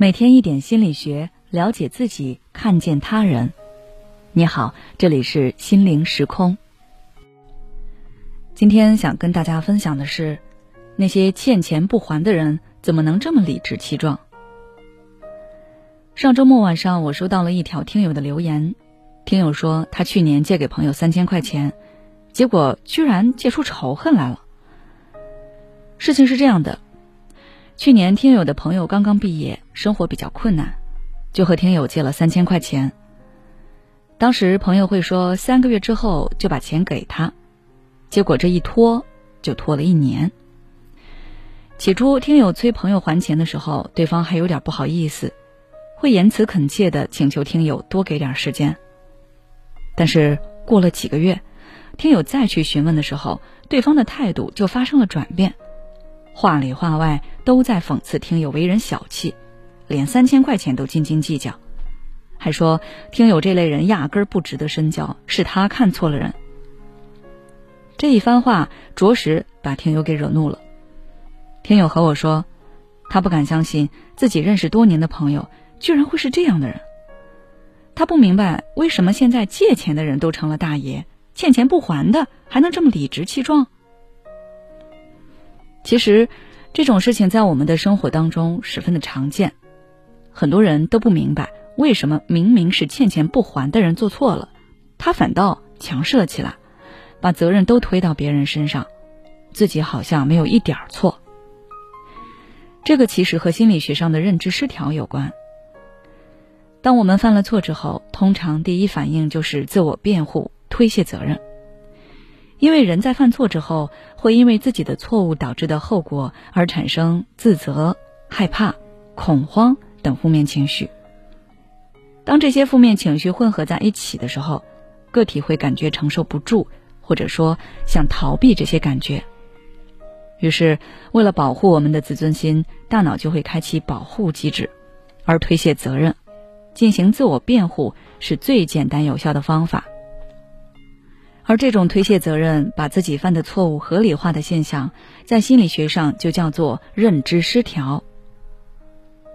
每天一点心理学，了解自己，看见他人。你好，这里是心灵时空。今天想跟大家分享的是，那些欠钱不还的人，怎么能这么理直气壮？上周末晚上，我收到了一条听友的留言，听友说他去年借给朋友三千块钱，结果居然借出仇恨来了。事情是这样的。去年听友的朋友刚刚毕业，生活比较困难，就和听友借了三千块钱。当时朋友会说三个月之后就把钱给他，结果这一拖就拖了一年。起初听友催朋友还钱的时候，对方还有点不好意思，会言辞恳切的请求听友多给点时间。但是过了几个月，听友再去询问的时候，对方的态度就发生了转变。话里话外都在讽刺听友为人小气，连三千块钱都斤斤计较，还说听友这类人压根儿不值得深交，是他看错了人。这一番话着实把听友给惹怒了。听友和我说，他不敢相信自己认识多年的朋友居然会是这样的人。他不明白为什么现在借钱的人都成了大爷，欠钱不还的还能这么理直气壮。其实，这种事情在我们的生活当中十分的常见，很多人都不明白为什么明明是欠钱不还的人做错了，他反倒强势了起来，把责任都推到别人身上，自己好像没有一点错。这个其实和心理学上的认知失调有关。当我们犯了错之后，通常第一反应就是自我辩护、推卸责任。因为人在犯错之后，会因为自己的错误导致的后果而产生自责、害怕、恐慌等负面情绪。当这些负面情绪混合在一起的时候，个体会感觉承受不住，或者说想逃避这些感觉。于是，为了保护我们的自尊心，大脑就会开启保护机制，而推卸责任、进行自我辩护是最简单有效的方法。而这种推卸责任、把自己犯的错误合理化的现象，在心理学上就叫做认知失调。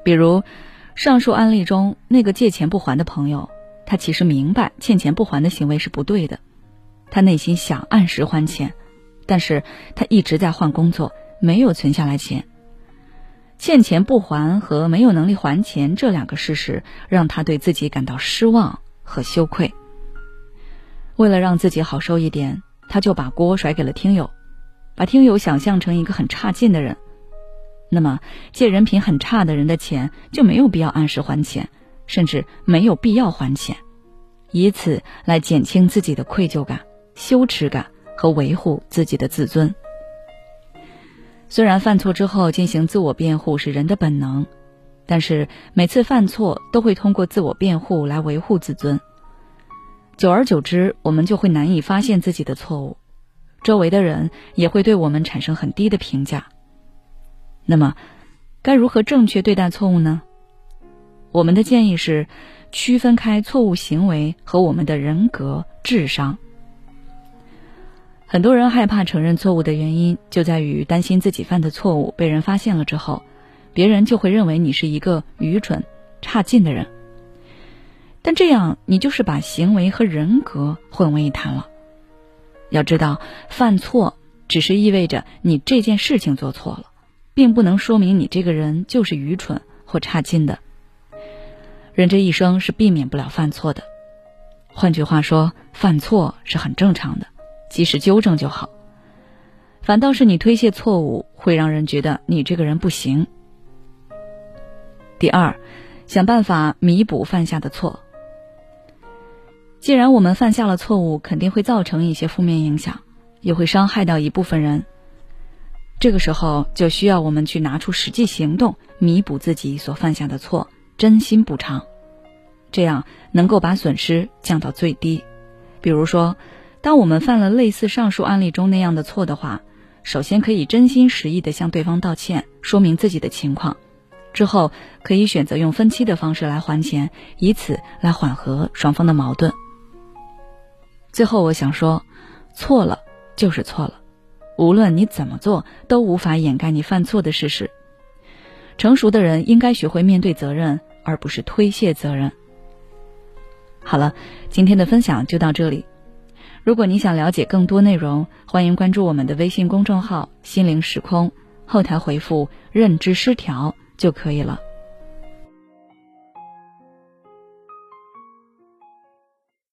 比如，上述案例中那个借钱不还的朋友，他其实明白欠钱不还的行为是不对的，他内心想按时还钱，但是他一直在换工作，没有存下来钱。欠钱不还和没有能力还钱这两个事实，让他对自己感到失望和羞愧。为了让自己好受一点，他就把锅甩给了听友，把听友想象成一个很差劲的人。那么，借人品很差的人的钱就没有必要按时还钱，甚至没有必要还钱，以此来减轻自己的愧疚感、羞耻感和维护自己的自尊。虽然犯错之后进行自我辩护是人的本能，但是每次犯错都会通过自我辩护来维护自尊。久而久之，我们就会难以发现自己的错误，周围的人也会对我们产生很低的评价。那么，该如何正确对待错误呢？我们的建议是，区分开错误行为和我们的人格、智商。很多人害怕承认错误的原因，就在于担心自己犯的错误被人发现了之后，别人就会认为你是一个愚蠢、差劲的人。但这样，你就是把行为和人格混为一谈了。要知道，犯错只是意味着你这件事情做错了，并不能说明你这个人就是愚蠢或差劲的。人这一生是避免不了犯错的。换句话说，犯错是很正常的，及时纠正就好。反倒是你推卸错误，会让人觉得你这个人不行。第二，想办法弥补犯下的错。既然我们犯下了错误，肯定会造成一些负面影响，也会伤害到一部分人。这个时候就需要我们去拿出实际行动，弥补自己所犯下的错，真心补偿，这样能够把损失降到最低。比如说，当我们犯了类似上述案例中那样的错的话，首先可以真心实意的向对方道歉，说明自己的情况，之后可以选择用分期的方式来还钱，以此来缓和双方的矛盾。最后，我想说，错了就是错了，无论你怎么做，都无法掩盖你犯错的事实。成熟的人应该学会面对责任，而不是推卸责任。好了，今天的分享就到这里。如果你想了解更多内容，欢迎关注我们的微信公众号“心灵时空”，后台回复“认知失调”就可以了。